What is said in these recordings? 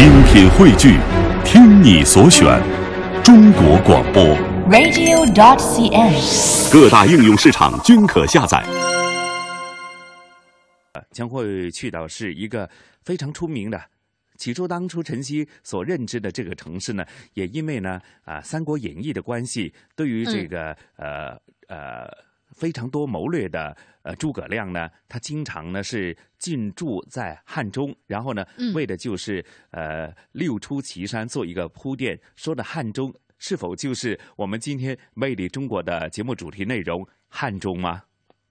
精品汇聚，听你所选，中国广播。radio.dot.cn，。各大应用市场均可下载。将会去到是一个非常出名的。起初，当初晨曦所认知的这个城市呢，也因为呢啊《三国演义》的关系，对于这个、呃呃非常多谋略的呃诸葛亮呢，他经常呢是进驻在汉中，然后呢，嗯为的就是呃六出祁山做一个铺垫。说的汉中是否就是我们今天《魅力中国》的节目主题内容汉中吗？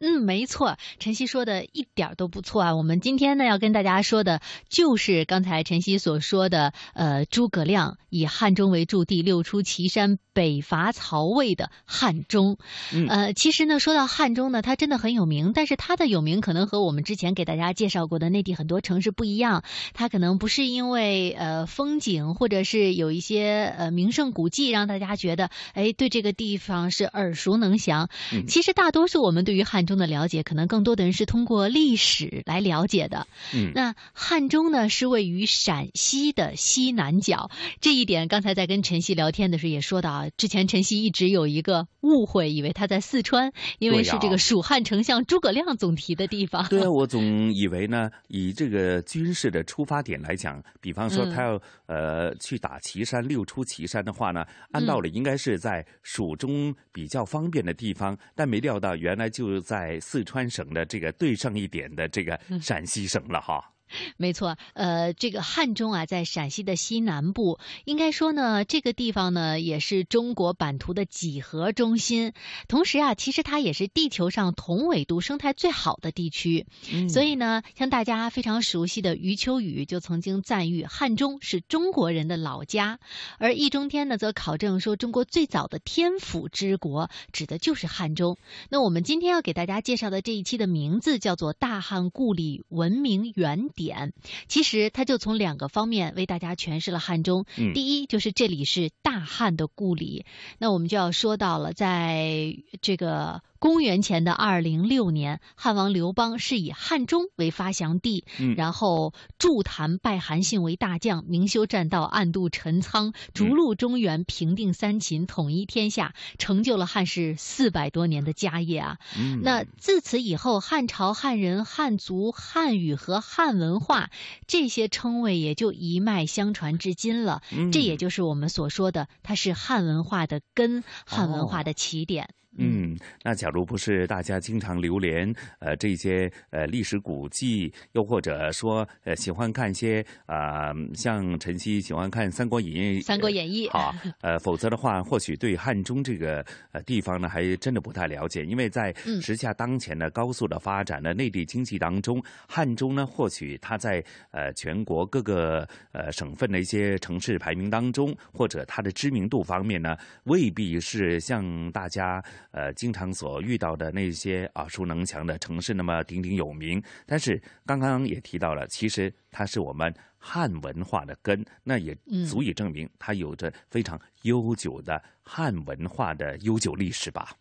嗯，没错，晨曦说的一点儿都不错啊。我们今天呢要跟大家说的，就是刚才晨曦所说的，呃，诸葛亮以汉中为驻地，六出祁山，北伐曹魏的汉中。嗯呃，其实呢，说到汉中呢，它真的很有名，但是它的有名可能和我们之前给大家介绍过的内地很多城市不一样。它可能不是因为呃风景，或者是有一些呃名胜古迹让大家觉得，哎，对这个地方是耳熟能详。嗯其实大多数我们对于汉中的了解，可能更多的人是通过历史来了解的。嗯那汉中呢，是位于陕西的西南角，这一点刚才在跟晨曦聊天的时候也说到啊，之前晨曦一直有一个误会，以为他在四川，因为是这个蜀汉丞相诸葛亮总提的地方。对啊，我总以为呢，以这个军事的出发点来讲，比方说嗯他要、呃去打岐山，六出祁山的话呢，按道理应该是在蜀中比较方便的地方，但没料到原来就在四川省的这个对上一点的这个嗯陕西省了哈。没错，呃，这个汉中啊，在陕西的西南部，应该说呢，这个地方呢，也是中国版图的几何中心。同时啊，其实它也是地球上同纬度生态最好的地区。嗯所以呢，像大家非常熟悉的余秋雨就曾经赞誉汉中是中国人的老家，而易中天呢则考证说，中国最早的天府之国指的就是汉中。那我们今天要给大家介绍的这一期的名字叫做“大汉故里文明原点”，其实他就从两个方面为大家诠释了汉中。嗯第一就是这里是大汉的故里，那我们就要说到了，在这个。公元前的二零六年，汉王刘邦是以汉中为发祥地，嗯然后筑坛拜韩信为大将，明修栈道，暗度陈仓，逐鹿中原，平定三秦，统一天下，成就了汉室四百多年的家业啊！嗯那自此以后，汉朝、汉人、汉族、汉语和汉文化这些称谓也就一脉相传至今了。嗯这也就是我们所说的，它是汉文化的根，汉文化的起点。嗯，那假如不是大家经常流连呃这些呃历史古迹，又或者说呃喜欢看一些啊、像晨曦喜欢看《三国演义》，《三国演义》啊，呃，否则的话，或许对汉中这个呃地方呢，还真的不太了解，因为在嗯。时下当前的高速的发展的内地经济当中，汉中呢，或许它在呃全国各个呃省份的一些城市排名当中，或者它的知名度方面呢，未必是像大家呃经常所遇到的那些耳熟能详的城市那么鼎鼎有名。但是刚刚也提到了，其实它是我们汉文化的根，那也足以证明它有着非常悠久的汉文化的悠久历史吧。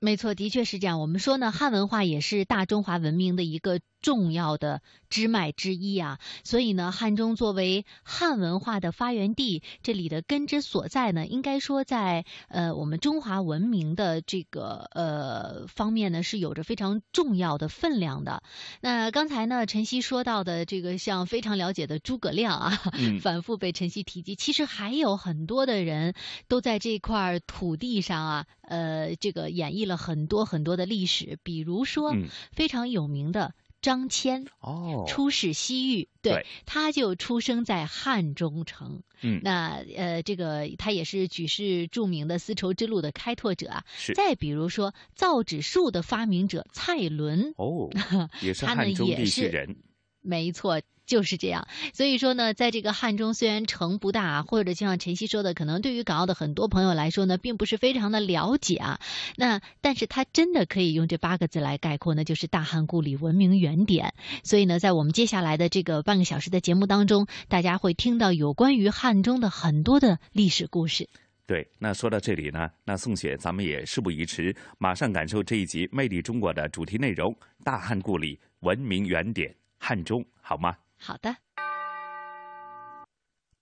没错，的确是这样。我们说呢，汉文化也是大中华文明的一个重要的支脉之一啊。所以呢，汉中作为汉文化的发源地，这里的根之所在呢，应该说在呃我们中华文明的这个呃方面呢，是有着非常重要的分量的。那刚才呢，晨曦说到的这个像非常了解的诸葛亮啊，嗯 反复被晨曦提及。其实还有很多的人都在这块土地上啊，呃，这个演绎了很多很多的历史，比如说、嗯非常有名的张骞。哦，出使西域，对，对他就出生在汉中城。嗯那呃，这个他也是举世著名的丝绸之路的开拓者啊。是再比如说造纸术的发明者蔡伦，哦，也是他呢汉中地也是区人。没错，就是这样。所以说呢，在这个汉中虽然城不大，或者就像晨曦说的，可能对于港澳的很多朋友来说呢，并不是非常的了解啊。那但是它真的可以用这八个字来概括，那就是大汉故里文明原点。所以呢，在我们接下来的这个半个小时的节目当中，大家会听到有关于汉中的很多的历史故事。对，那说到这里呢，那宋雪，咱们也事不宜迟，马上感受这一集《魅力中国》的主题内容——大汉故里文明原点汉中，好吗？好的。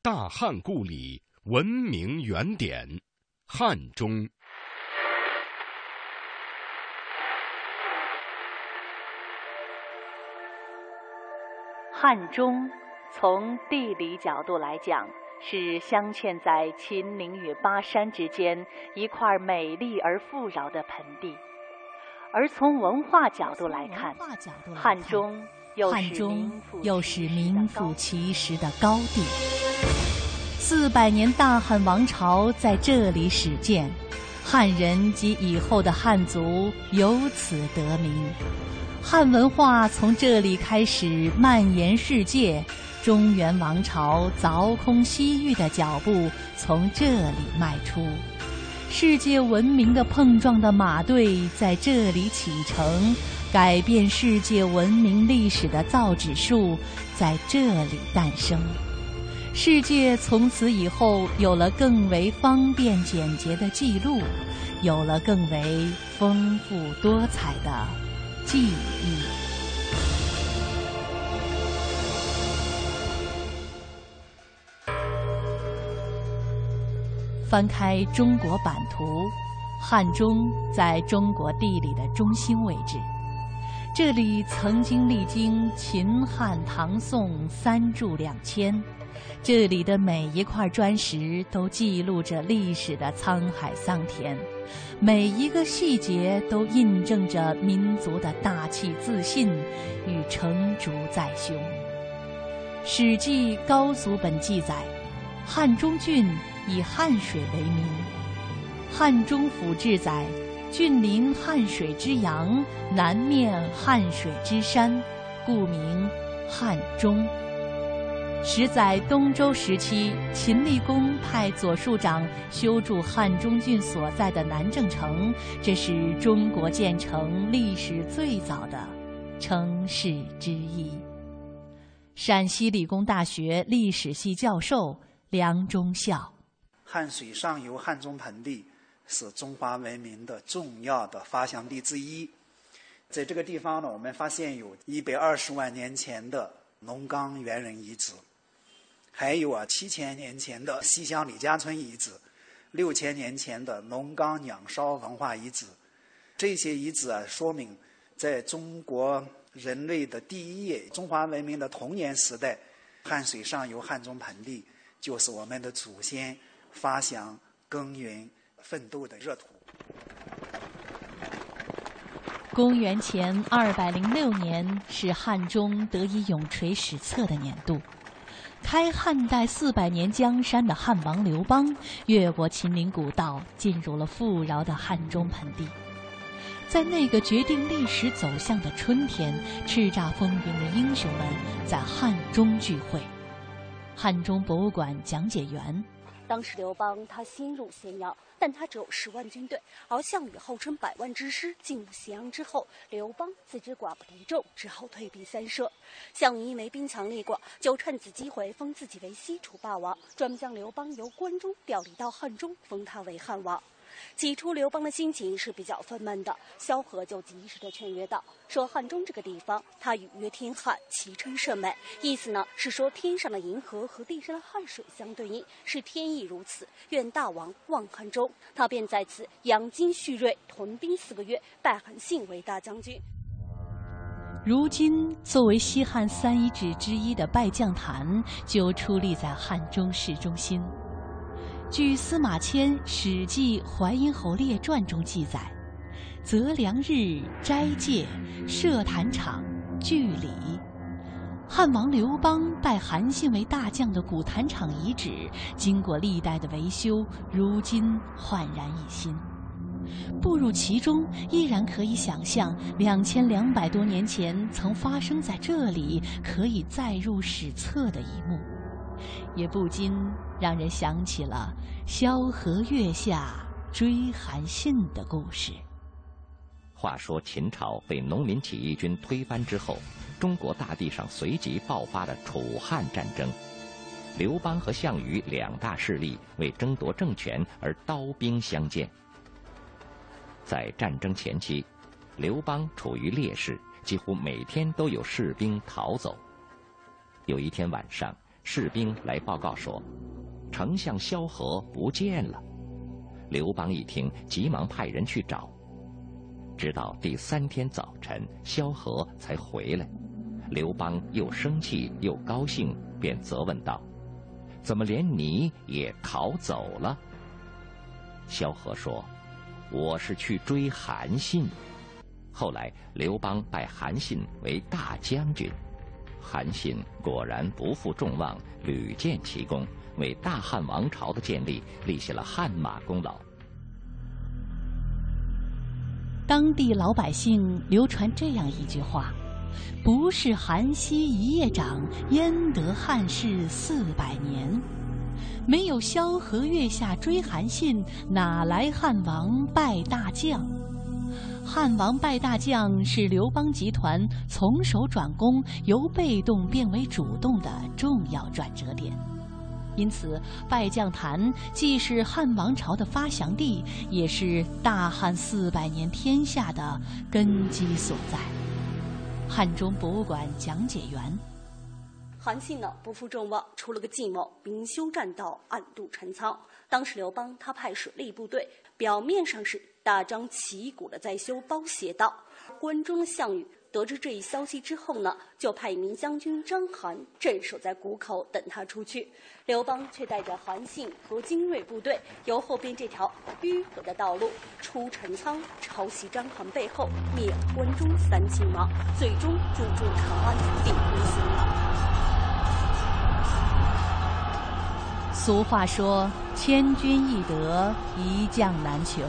大汉故里文明原点，汉中。汉中，从地理角度来讲，是镶嵌在秦岭与巴山之间一块美丽而富饶的盆地；而从文化角度来看，汉中又是名副其实的高地。四百年大汉王朝在这里始建，汉人及以后的汉族由此得名。汉文化从这里开始蔓延世界，中原王朝凿空西域的脚步从这里迈出，世界文明的碰撞的马队在这里启程，改变世界文明历史的造纸术在这里诞生，世界从此以后有了更为方便简洁的记录，有了更为丰富多彩的。记忆。翻开中国版图，汉中在中国地理的中心位置。这里曾经历经秦汉唐宋三柱两千，这里的每一块砖石都记录着历史的沧海桑田。每一个细节都印证着民族的大气自信与成竹在胸。《史记·高祖本纪》载：“汉中郡以汉水为名。”《汉中府志》载：“郡临汉水之阳，南面汉水之山，故名汉中。”十载东周时期，秦厉公派左庶长修筑汉中郡所在的南郑城，这是中国建成历史最早的城市之一。陕西理工大学历史系教授梁忠孝：汉水上游汉中盆地是中华文明的重要的发祥地之一，在这个地方呢，我们发现有一百二十万年前的龙岗猿人遗址。还有啊，七千年前的西乡李家村遗址，六千年前的龙岗鸟烧文化遗址，这些遗址啊，说明在中国人类的第一页中华文明的童年时代，汉水上游汉中盆地就是我们的祖先发祥、耕耘、奋斗的热土。公元前二百零六年是汉中得以永垂史册的年度。开汉代四百年江山的汉王刘邦，越过秦岭古道，进入了富饶的汉中盆地。在那个决定历史走向的春天，叱咤风云的英雄们在汉中聚会。汉中博物馆讲解员。当时刘邦他先入咸阳，但他只有十万军队，而项羽号称百万之师。进入咸阳之后，刘邦自知寡不敌众，只好退避三舍。项羽因为兵强力寡，就趁此机会封自己为西楚霸王，专门将刘邦由关中调离到汉中，封他为汉王。起初，刘邦的心情是比较愤懑的。萧何就及时的劝约道：“说汉中这个地方，它与曰天汉，其称甚美。意思呢是说天上的银河和地上的汉水相对应，是天意如此。愿大王望汉中。”他便在此养精蓄锐，屯兵四个月，拜韩信为大将军。如今，作为西汉三遗址之一的拜将坛，就矗立在汉中市中心。据司马迁《史记·淮阴侯列传》中记载，择良日斋戒，设坛场，聚礼。汉王刘邦拜韩信为大将的古坛场遗址，经过历代的维修，如今焕然一新。步入其中，依然可以想象两千两百多年前曾发生在这里可以载入史册的一幕。也不禁让人想起了萧何月下追韩信的故事。话说秦朝被农民起义军推翻之后，中国大地上随即爆发了楚汉战争。刘邦和项羽两大势力为争夺政权而刀兵相见。在战争前期，刘邦处于劣势，几乎每天都有士兵逃走。有一天晚上。士兵来报告说，丞相萧何不见了。刘邦一听，急忙派人去找。直到第三天早晨，萧何才回来。刘邦又生气又高兴，便责问道：“怎么连你也逃走了？”萧何说：“我是去追韩信。”后来刘邦拜韩信为大将军，韩信果然不负众望，屡建奇功，为大汉王朝的建立立下了汗马功劳。当地老百姓流传这样一句话：“不是韩熙一夜长，焉得汉室四百年？没有萧何月下追韩信，哪来汉王拜大将？汉王拜大将是刘邦集团从守转攻，由被动变为主动的重要转折点。”因此，拜将坛既是汉王朝的发祥地，也是大汉四百年天下的根基所在。汉中博物馆讲解员：韩信呢不负众望，出了个计谋，明修栈道，暗度陈仓。当时刘邦他派水利部队，表面上是大张旗鼓的在修包斜道，关中的项羽。得知这一消息之后呢，就派一名将军章邯镇守在谷口等他出去。刘邦却带着韩信和精锐部队，由后边这条迂回的道路出陈仓，抄袭章邯背后，灭关中三秦王，最终入驻长安，定都行了。俗话说：“千军易得，一将难求。”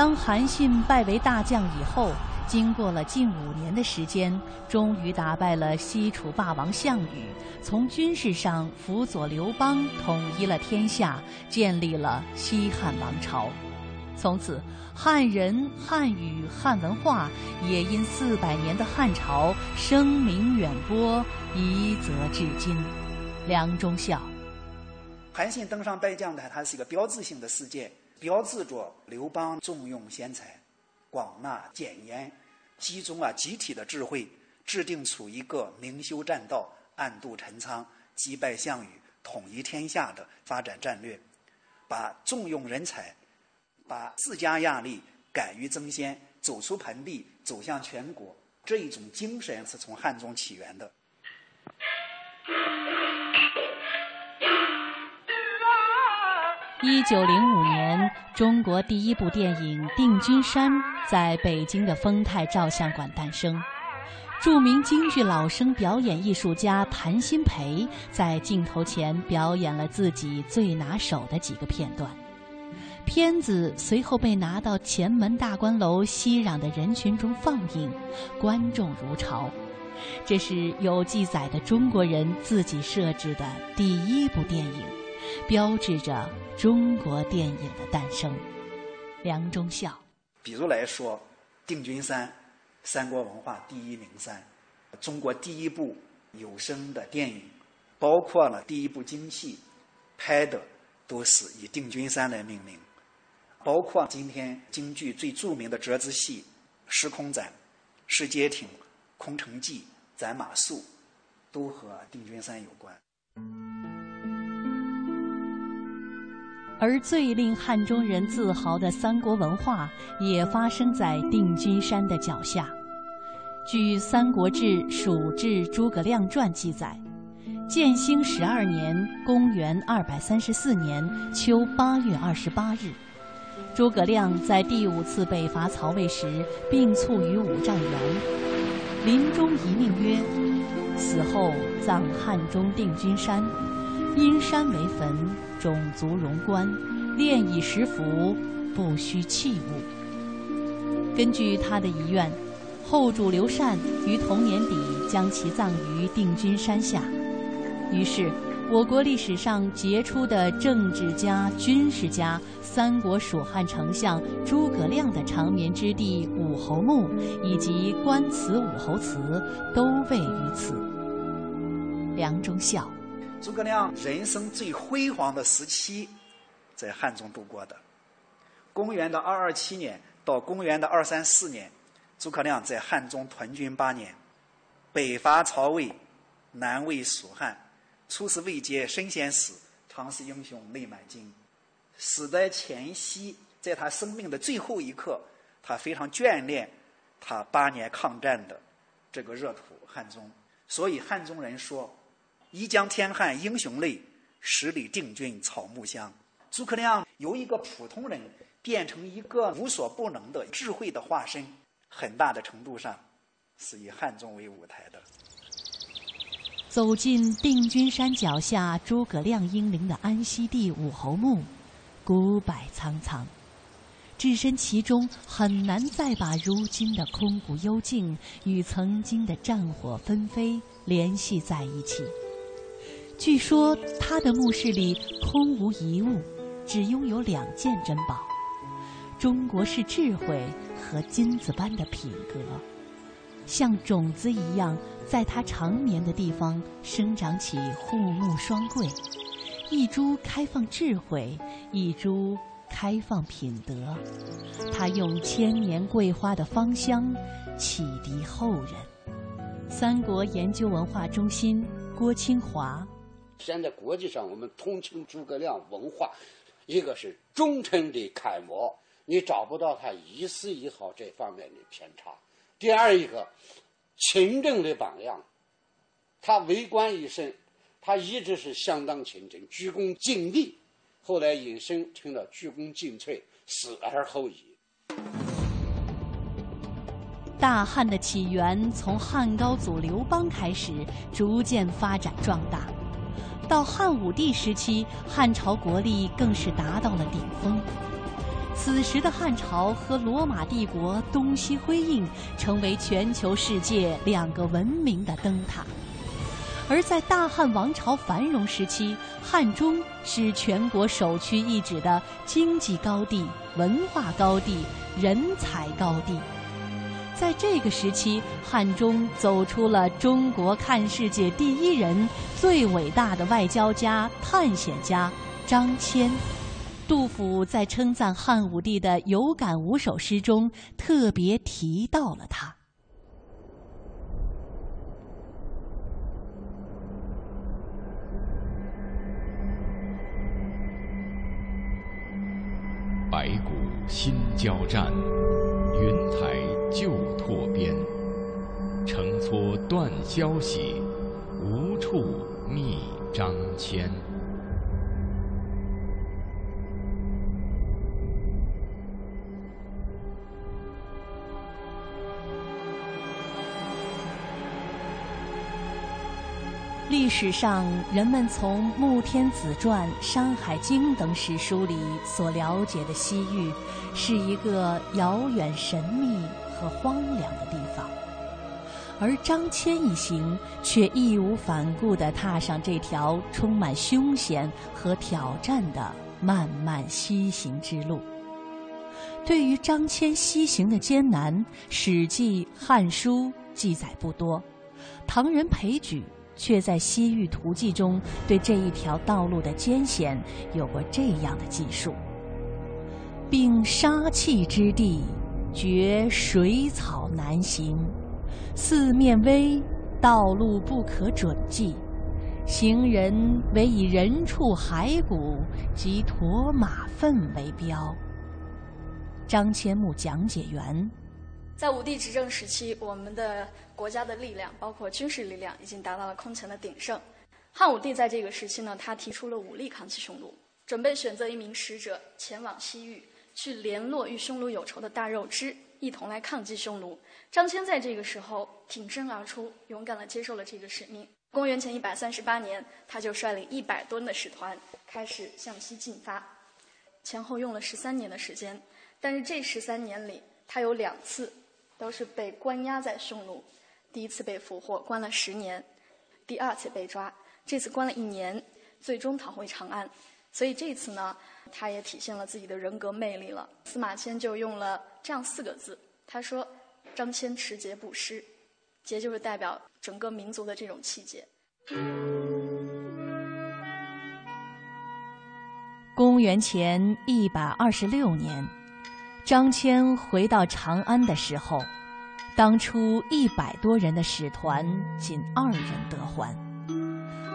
当韩信拜为大将以后。经过了近五年的时间，终于打败了西楚霸王项羽，从军事上辅佐刘邦，统一了天下，建立了西汉王朝。从此，汉人、汉语、汉文化也因四百年的汉朝声名远播，一泽至今。梁中孝，韩信登上拜将台，它是一个标志性的事件，标志着刘邦重用贤才。广纳谏言，集中啊集体的智慧，制定出一个明修栈道、暗度陈仓、击败项羽、统一天下的发展战略，把重用人才、把自家压力、敢于争先、走出盆地、走向全国这一种精神是从汉中起源的。一九零五年，中国第一部电影《定军山》在北京的丰泰照相馆诞生。著名京剧老生表演艺术家谭鑫培在镜头前表演了自己最拿手的几个片段。片子随后被拿到前门大观楼熙攘的人群中放映，观众如潮。这是有记载的中国人自己设置的第一部电影，标志着。中国电影的诞生，梁中孝。比如来说，《定军山》，三国文化第一名山，中国第一部有声的电影，包括了第一部京戏，拍的都是以定军山来命名。包括今天京剧最著名的折子戏《时空斩》《石阶亭》《空城计》《斩马谡》，都和定军山有关。而最令汉中人自豪的三国文化，也发生在定军山的脚下。据《三国志·蜀志·诸葛亮传》记载，建兴十二年（公元234年）秋八月二十八日，诸葛亮在第五次北伐曹魏时病卒于五丈原，临终遗命曰：“死后葬汉中定军山，因山为坟。”种族荣观，炼以食服，不需器物。根据他的遗愿，后主刘禅于同年底将其葬于定军山下。于是，我国历史上杰出的政治家、军事家——三国蜀汉丞相诸葛亮的长眠之地武侯墓，以及官祠武侯祠，都位于此。梁中孝。诸葛亮人生最辉煌的时期，在汉中度过的。公元的二二七年到公元的二三四年，诸葛亮在汉中屯军八年，北伐曹魏，南魏蜀汉，出师未捷身先死，常是英雄泪满襟。死的前夕，在他生命的最后一刻，他非常眷恋他八年抗战的这个热土汉中。所以汉中人说：“一江天汉英雄泪，十里定军草木香。”诸葛亮由一个普通人变成一个无所不能的智慧的化身，很大的程度上是以汉中为舞台的。走进定军山脚下诸葛亮英灵的安息地武侯墓，古柏苍苍，置身其中很难再把如今的空谷幽静与曾经的战火纷飞联系在一起。据说他的墓室里空无一物，只拥有两件珍宝：中国式智慧和金子般的品格。像种子一样，在他长眠的地方生长起护木双桂，一株开放智慧，一株开放品德。他用千年桂花的芳香启迪后人。三国研究文化中心郭清华，现在国际上我们同情诸葛亮文化，一个是忠诚的楷模，你找不到他一丝一毫这方面的偏差。第二一个，勤政的榜样，他为官一生，他一直是相当勤政，鞠躬尽瘁，后来引申成了鞠躬尽瘁，死而后已。大汉的起源从汉高祖刘邦开始，逐渐发展壮大，到汉武帝时期，汉朝国力更是达到了顶峰。此时的汉朝和罗马帝国东西辉映，成为全球世界两个文明的灯塔。而在大汉王朝繁荣时期，汉中是全国首屈一指的经济高地、文化高地、人才高地。在这个时期，汉中走出了中国看世界第一人、最伟大的外交家、探险家张骞。杜甫在称赞汉武帝的有感五首诗中，特别提到了他。白骨新交战，云台旧。乘磋断消息，无处觅张骞。历史上，人们从《穆天子传》《山海经》等史书里所了解的西域，是一个遥远、神秘和荒凉的地方。而张骞一行却义无反顾地踏上这条充满凶险和挑战的漫漫西行之路。对于张骞西行的艰难，《史记》《汉书》记载不多，唐人裴矩。却在《西域图记》中对这一条道路的艰险有过这样的记述：并杀气之地，绝水草难行，四面危，道路不可准迹，行人唯以人畜骸骨及驼马粪为标。张骞墓讲解员。在武帝执政时期，我们的国家的力量，包括军事力量，已经达到了空前的鼎盛。汉武帝在这个时期呢，他提出了武力抗击匈奴，准备选择一名使者前往西域，去联络与匈奴有仇的大肉支，一同来抗击匈奴。张骞在这个时候挺身而出，勇敢地接受了这个使命。公元前一百三十八年，他就率领一百吨的使团开始向西进发，前后用了十三年的时间。但是这十三年里，他有两次。都是被关押在匈奴，第一次被俘获，关了十年；第二次被抓，这次关了一年，最终逃回长安。所以这次呢，他也体现了自己的人格魅力了。司马迁就用了这样四个字，他说：“张骞持节不失，节就是代表整个民族的这种气节。”公元前一百二十六年。张骞回到长安的时候，当初一百多人的使团，仅二人得还。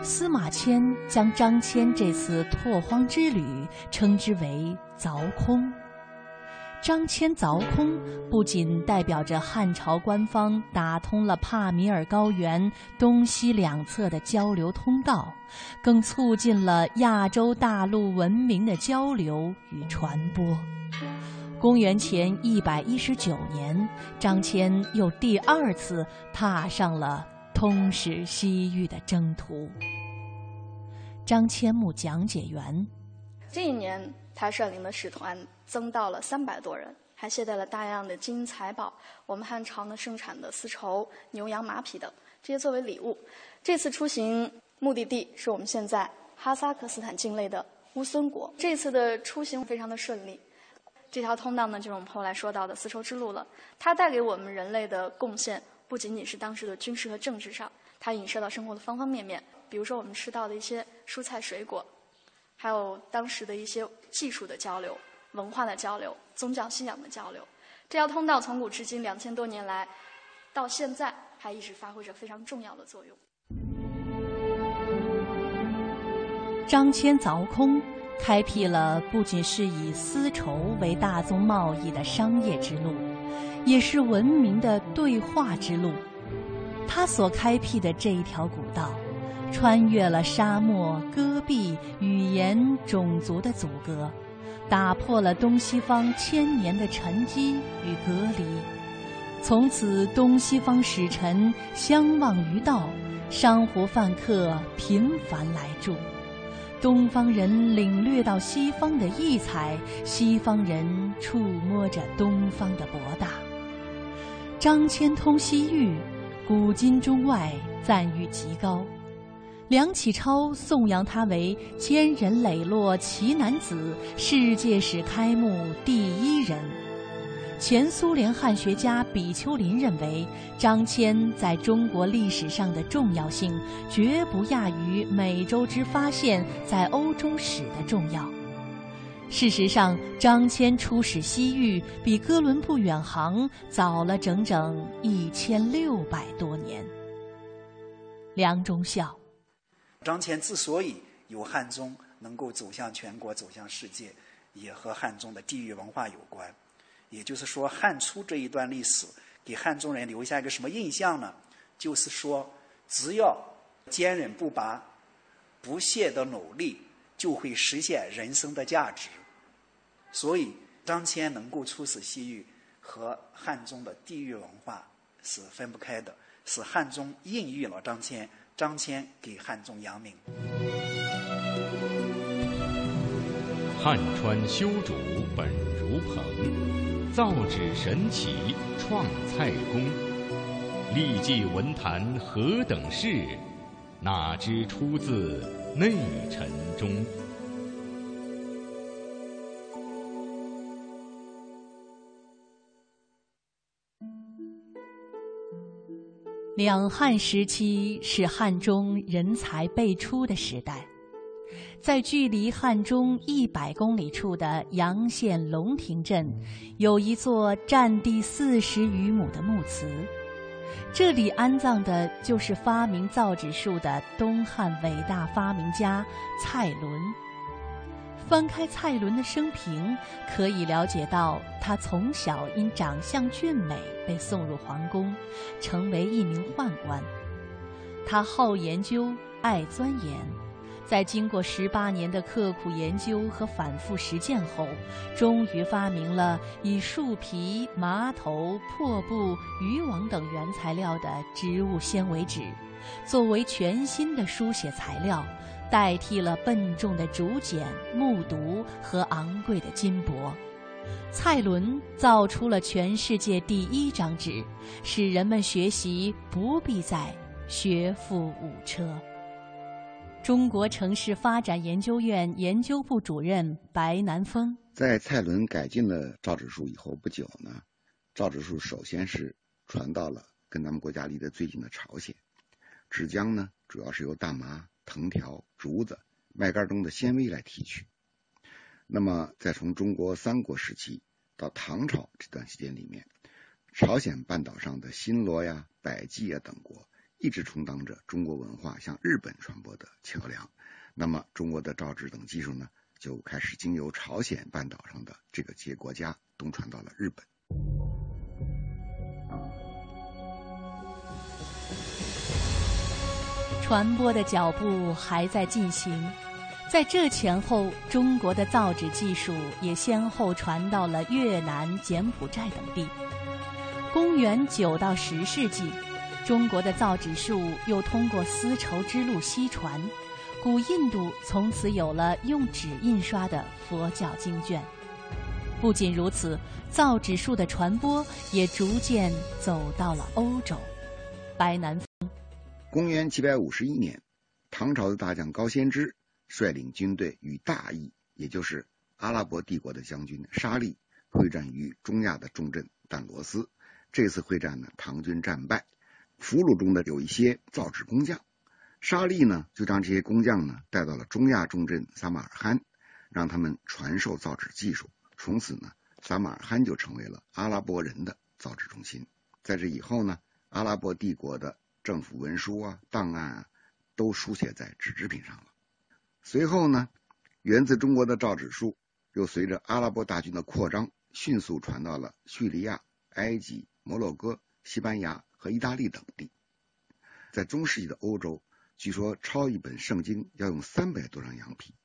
司马迁将张骞这次拓荒之旅称之为“凿空”。张骞凿空不仅代表着汉朝官方打通了帕米尔高原东西两侧的交流通道，更促进了亚洲大陆文明的交流与传播。公元前一百一十九年，张骞又第二次踏上了通使西域的征途。张骞墓讲解员，这一年他率领的使团。增到了三百多人，还携带了大量的金银财宝，我们汉朝呢盛产的丝绸、牛羊马匹等，这些作为礼物。这次出行目的地是我们现在哈萨克斯坦境内的乌孙国。这次的出行非常的顺利，这条通道呢就是我们后来说到的丝绸之路了。它带给我们人类的贡献不仅仅是当时的军事和政治上，它影射到生活的方方面面。比如说我们吃到的一些蔬菜水果，还有当时的一些技术的交流。文化的交流，宗教信仰的交流，这条通道从古至今两千多年来，到现在还一直发挥着非常重要的作用。张骞凿空，开辟了不仅是以丝绸为大宗贸易的商业之路，也是文明的对话之路。他所开辟的这一条古道，穿越了沙漠、戈壁、语言、种族的阻隔。打破了东西方千年的沉积与隔离，从此东西方使臣相望于道，商胡泛客频繁来住，东方人领略到西方的异彩，西方人触摸着东方的博大。张骞通西域，古今中外赞誉极高。梁启超颂扬他为坚忍磊落奇男子，世界史开幕第一人。前苏联汉学家比丘林认为，张骞在中国历史上的重要性绝不亚于美洲之发现在欧洲史的重要。事实上，张骞出使西域比哥伦布远航早了整整一千六百多年。梁中孝。张骞之所以有汉中能够走向全国、走向世界，也和汉中的地域文化有关。也就是说，汉初这一段历史给汉中人留下一个什么印象呢？就是说，只要坚韧不拔、不懈的努力，就会实现人生的价值。所以，张骞能够出使西域，和汉中的地域文化是分不开的，是汉中孕育了张骞。张骞给汉宗扬名。汉川修竹本如蓬，造纸神奇创蔡公。历记文坛何等事，哪知出自内臣中。两汉时期是汉中人才辈出的时代，在距离汉中一百公里处的洋县龙亭镇，有一座占地四十余亩的墓祠，这里安葬的就是发明造纸术的东汉伟大发明家蔡伦。翻开蔡伦的生平，可以了解到他从小因长相俊美被送入皇宫，成为一名宦官。他好研究，爱钻研，在经过十八年的刻苦研究和反复实践后，终于发明了以树皮、麻头、破布、渔网等原材料的植物纤维纸，作为全新的书写材料。代替了笨重的竹简、木牍和昂贵的金箔，蔡伦造出了全世界第一张纸，使人们学习不必再学富五车。中国城市发展研究院研究部主任白南峰在蔡伦改进了造纸术以后不久呢，造纸术首先是传到了跟咱们国家离得最近的朝鲜，纸浆呢主要是由大麻。藤条、竹子、麦秆中的纤维来提取。那么，在从中国三国时期到唐朝这段时间里面，朝鲜半岛上的新罗呀、百济啊等国一直充当着中国文化向日本传播的桥梁。那么，中国的造纸等技术呢，就开始经由朝鲜半岛上的这个几个国家东传到了日本。传播的脚步还在进行，在这前后，中国的造纸技术也先后传到了越南、柬埔寨等地。公元九到十世纪，中国的造纸术又通过丝绸之路西传，古印度从此有了用纸印刷的佛教经卷。不仅如此，造纸术的传播也逐渐走到了欧洲。白南。公元七百五十一年，唐朝的大将高仙芝率领军队与大义，也就是阿拉伯帝国的将军沙利会战于中亚的重镇淡罗斯。这次会战呢，唐军战败，俘虏中的有一些造纸工匠。沙利呢，就将这些工匠呢带到了中亚重镇撒马尔罕，让他们传授造纸技术。从此呢，撒马尔罕就成为了阿拉伯人的造纸中心。在这以后呢，阿拉伯帝国的政府文书啊、档案啊，都书写在纸制品上了。随后呢，源自中国的造纸术又随着阿拉伯大军的扩张，迅速传到了叙利亚、埃及、摩洛哥、西班牙和意大利等地。在中世纪的欧洲，据说抄一本圣经要用三百多张羊皮。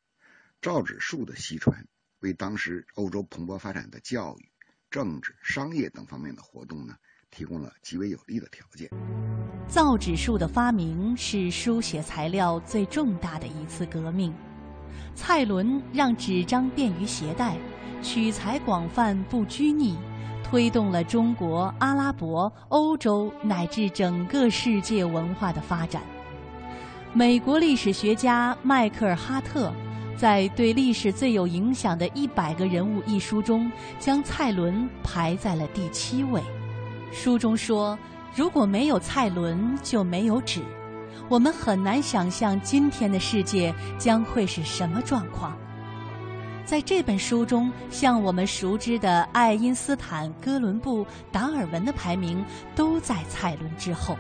造纸术的西传，为当时欧洲蓬勃发展的教育、政治、商业等方面的活动呢。提供了极为有利的条件。造纸术的发明是书写材料最重大的一次革命。蔡伦让纸张便于携带，取材广泛不拘泥，推动了中国、阿拉伯、欧洲乃至整个世界文化的发展。美国历史学家迈克尔·哈特在《对历史最有影响的一百个人物》一书中，将蔡伦排在了第七位。书中说，如果没有蔡伦，就没有纸。我们很难想象今天的世界将会是什么状况。在这本书中，像我们熟知的爱因斯坦、哥伦布、达尔文的排名都在蔡伦之后。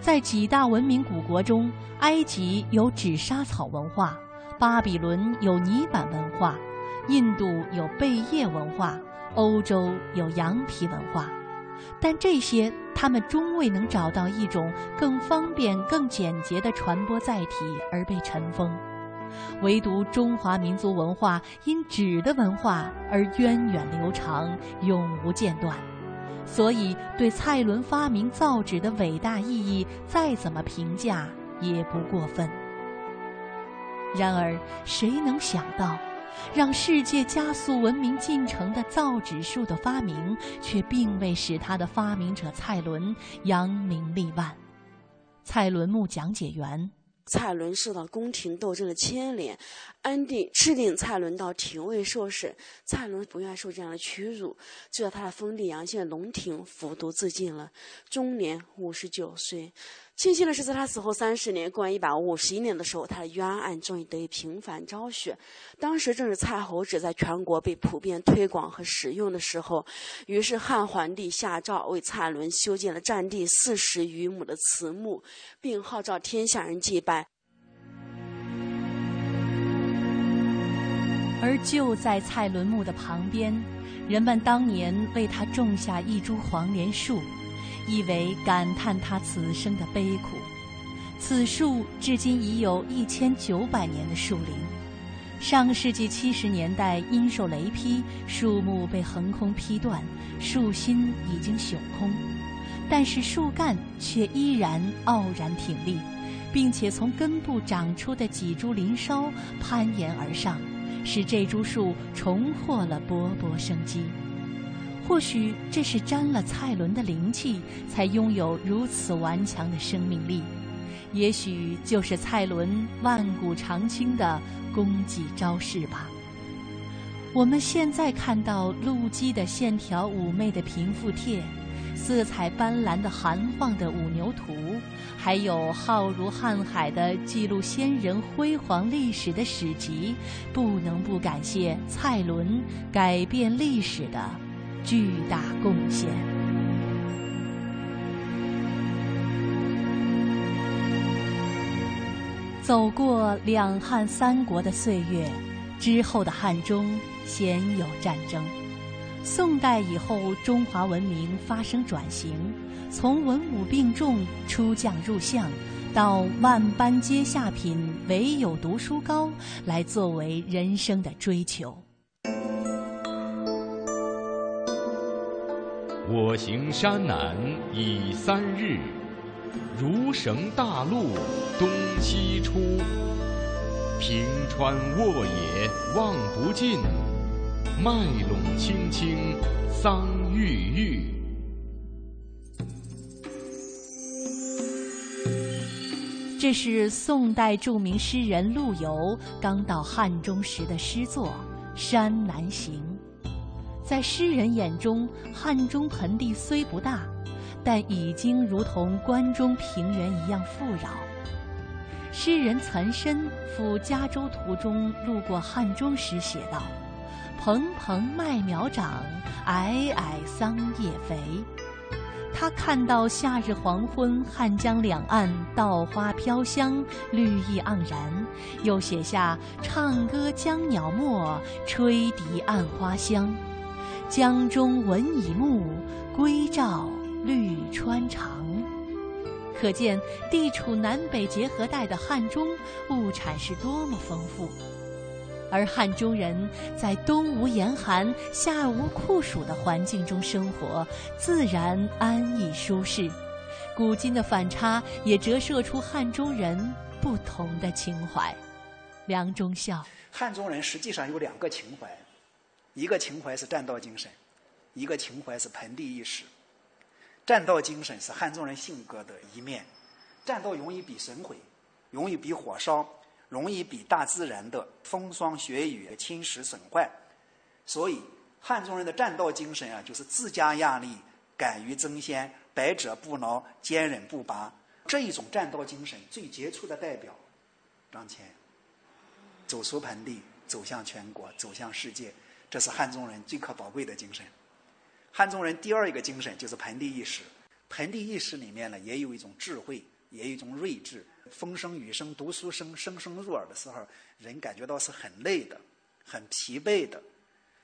在几大文明古国中，埃及有纸莎草文化，巴比伦有泥板文化，印度有贝叶文化，欧洲有羊皮文化。但这些，他们终未能找到一种更方便、更简洁的传播载体而被尘封。唯独中华民族文化因纸的文化而源远流长、永无间断。所以，对蔡伦发明造纸的伟大意义，再怎么评价也不过分。然而，谁能想到？让世界加速文明进程的造纸术的发明，却并未使他的发明者蔡伦扬名立万。蔡伦墓讲解员：蔡伦受到宫廷斗争的牵连，安定敕令蔡伦到廷尉受审。蔡伦不愿受这样的屈辱，就在他的封地阳县龙庭服毒自尽了，终年五十九岁。庆幸的是，在他死后三十年，公元一百五十一年的时候，他的冤案终于得以平反昭雪。当时正是蔡侯纸在全国被普遍推广和使用的时候，于是汉桓帝下诏为蔡伦修建了占地四十余亩的祠墓，并号召天下人祭拜。而就在蔡伦墓的旁边，人们当年为他种下一株黄连树。意为感叹他此生的悲苦。此树至今已有一千九百年的树龄。上世纪七十年代因受雷劈，树木被横空劈断，树心已经朽空，但是树干却依然傲然挺立，并且从根部长出的几株林梢攀岩而上，使这株树重获了勃勃生机。或许这是沾了蔡伦的灵气，才拥有如此顽强的生命力；也许就是蔡伦万古长青的功绩昭示吧。我们现在看到陆基的线条妩媚的平复帖，色彩斑斓的韩放的五牛图，还有浩如瀚海的记录先人辉煌历史的史籍，不能不感谢蔡伦改变历史的。巨大贡献。走过两汉三国的岁月之后的汉中鲜有战争。宋代以后中华文明发生转型从文武并重出将入相到万般皆下品唯有读书高来作为人生的追求。我行山南已三日。如绳大路东西出，平川沃野望不尽，麦陇青青桑郁郁。这是宋代著名诗人陆游刚到汉中时的诗作《山南行》。在诗人眼中，汉中盆地虽不大。但已经如同关中平原一样富饶。诗人岑参赴加州途中路过汉中时写道：“蓬蓬麦苗长，矮矮桑叶肥。”他看到夏日黄昏，汉江两岸稻花飘香，绿意盎然，又写下“唱歌江鸟没，吹笛暗花香。江中闻已暮，归照。”绿川长，可见地处南北结合带的汉中物产是多么丰富。而汉中人在冬无严寒、夏无酷暑的环境中生活，自然安逸舒适。古今的反差也折射出汉中人不同的情怀。梁中孝，汉中人实际上有两个情怀，一个情怀是战斗精神，一个情怀是盆地意识。战斗精神是汉中人性格的一面，战斗容易比损毁，容易比火烧，容易比大自然的风霜雪雨侵蚀损坏，所以汉中人的战斗精神啊，就是自加压力，敢于争先，百折不挠，坚韧不拔。这一种战斗精神最杰出的代表，张骞，走出盆地，走向全国，走向世界，这是汉中人最可宝贵的精神。汉中人第二一个精神就是盆地意识，盆地意识里面呢也有一种智慧，也有一种睿智。风声雨声读书声声声入耳的时候，人感觉到是很累的，很疲惫的。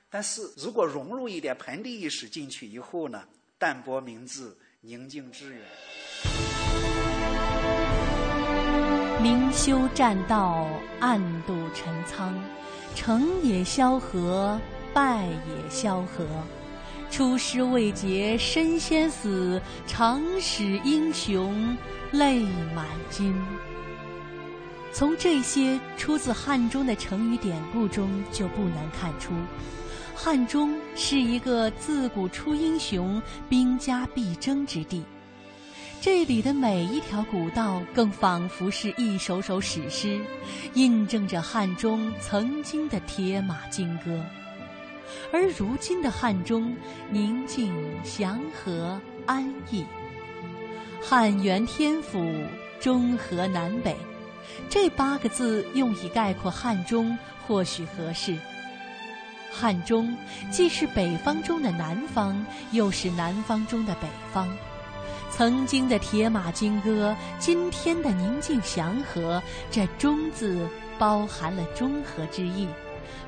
但是如果融入一点盆地意识进去以后呢，淡泊明志，宁静致远。明修栈道，暗度陈仓，成也萧何，败也萧何。出师未捷身先死，长使英雄泪满襟。从这些出自汉中的成语典故中，就不难看出，汉中是一个自古出英雄、兵家必争之地。这里的每一条古道，更仿佛是一首首史诗，印证着汉中曾经的铁马金戈。而如今的汉中，宁静祥和安逸。汉元天府，中和南北，这八个字用以概括汉中，或许合适。汉中既是北方中的南方，又是南方中的北方。曾经的铁马金戈，今天的宁静祥和，这“中”字包含了中和之意。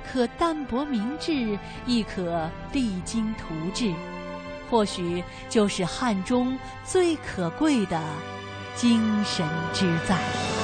可淡泊明志，亦可励精图治，或许就是汉中最可贵的精神之在。